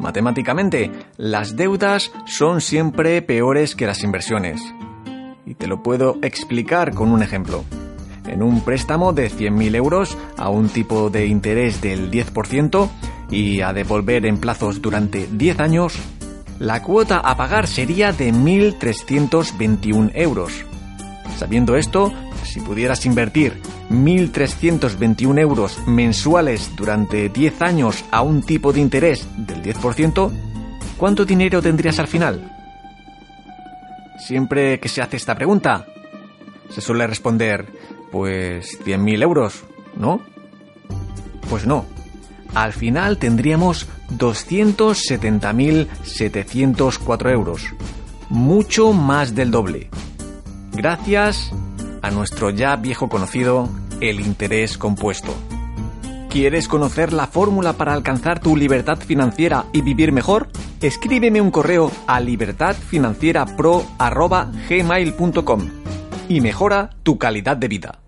Matemáticamente, las deudas son siempre peores que las inversiones. Y te lo puedo explicar con un ejemplo. En un préstamo de 100.000 euros a un tipo de interés del 10% y a devolver en plazos durante 10 años, la cuota a pagar sería de 1.321 euros. Sabiendo esto, si pudieras invertir 1.321 euros mensuales durante 10 años a un tipo de interés del 10%, ¿cuánto dinero tendrías al final? Siempre que se hace esta pregunta, se suele responder, pues 100.000 euros, ¿no? Pues no. Al final tendríamos 270.704 euros, mucho más del doble. Gracias a nuestro ya viejo conocido, el interés compuesto. ¿Quieres conocer la fórmula para alcanzar tu libertad financiera y vivir mejor? Escríbeme un correo a libertadfinancierapro.gmail.com y mejora tu calidad de vida.